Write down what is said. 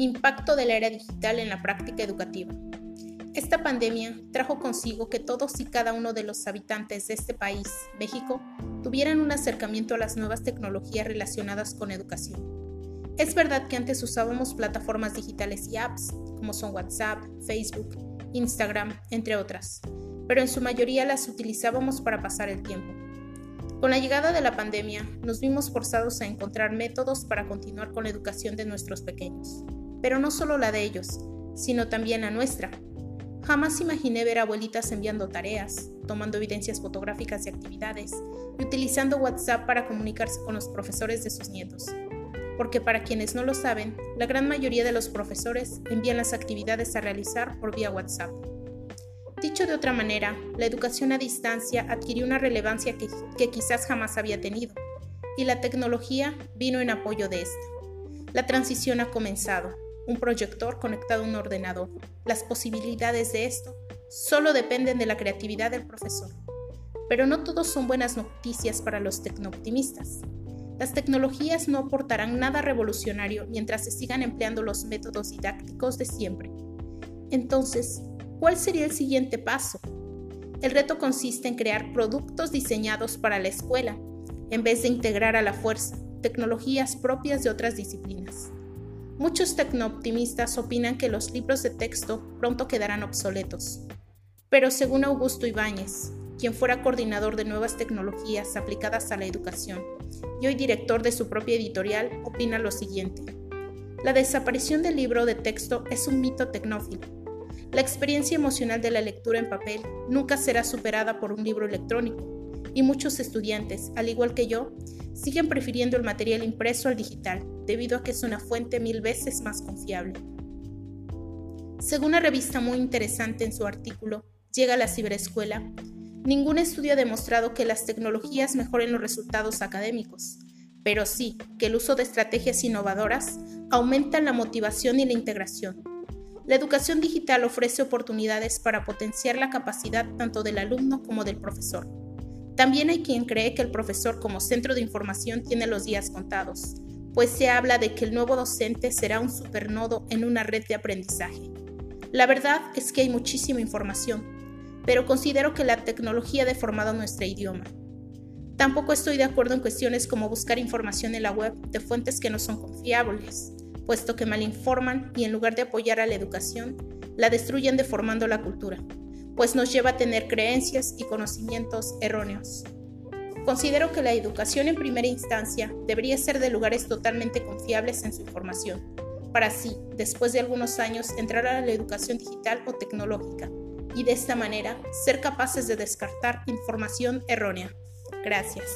Impacto de la era digital en la práctica educativa. Esta pandemia trajo consigo que todos y cada uno de los habitantes de este país, México, tuvieran un acercamiento a las nuevas tecnologías relacionadas con educación. Es verdad que antes usábamos plataformas digitales y apps, como son WhatsApp, Facebook, Instagram, entre otras, pero en su mayoría las utilizábamos para pasar el tiempo. Con la llegada de la pandemia, nos vimos forzados a encontrar métodos para continuar con la educación de nuestros pequeños pero no solo la de ellos, sino también la nuestra. Jamás imaginé ver abuelitas enviando tareas, tomando evidencias fotográficas de actividades y utilizando WhatsApp para comunicarse con los profesores de sus nietos. Porque para quienes no lo saben, la gran mayoría de los profesores envían las actividades a realizar por vía WhatsApp. Dicho de otra manera, la educación a distancia adquirió una relevancia que, quizás jamás había tenido, y la tecnología vino en apoyo de esta. La transición ha comenzado, un proyector conectado a un ordenador. Las posibilidades de esto solo dependen de la creatividad del profesor. Pero no todos son buenas noticias para los tecnooptimistas. Las tecnologías no aportarán nada revolucionario mientras se sigan empleando los métodos didácticos de siempre. Entonces, ¿cuál sería el siguiente paso? El reto consiste en crear productos diseñados para la escuela, en vez de integrar a la fuerza tecnologías propias de otras disciplinas. Muchos tecnooptimistas opinan que los libros de texto pronto quedarán obsoletos. Pero según Augusto Ibáñez, quien fuera coordinador de nuevas tecnologías aplicadas a la educación y hoy director de su propia editorial, opina lo siguiente. La desaparición del libro de texto es un mito tecnófilo. La experiencia emocional de la lectura en papel nunca será superada por un libro electrónico, y muchos estudiantes, al igual que yo, siguen prefiriendo el material impreso al digital, debido a que es una fuente mil veces más confiable. Según una revista muy interesante en su artículo, Llega a la ciberescuela, ningún estudio ha demostrado que las tecnologías mejoren los resultados académicos, pero sí que el uso de estrategias innovadoras aumenta la motivación y la integración. La educación digital ofrece oportunidades para potenciar la capacidad tanto del alumno como del profesor. También hay quien cree que el profesor como centro de información tiene los días contados, pues se habla de que el nuevo docente será un supernodo en una red de aprendizaje. La verdad es que hay muchísima información, pero considero que la tecnología ha deformado nuestro idioma. Tampoco estoy de acuerdo en cuestiones como buscar información en la web de fuentes que no son confiables, puesto que malinforman y en lugar de apoyar a la educación, la destruyen deformando la cultura, pues nos lleva a tener creencias y conocimientos erróneos. Considero que la educación en primera instancia debería ser de lugares totalmente confiables en su información, para así, después de algunos años, entrar a la educación digital o tecnológica y de esta manera ser capaces de descartar información errónea. Gracias.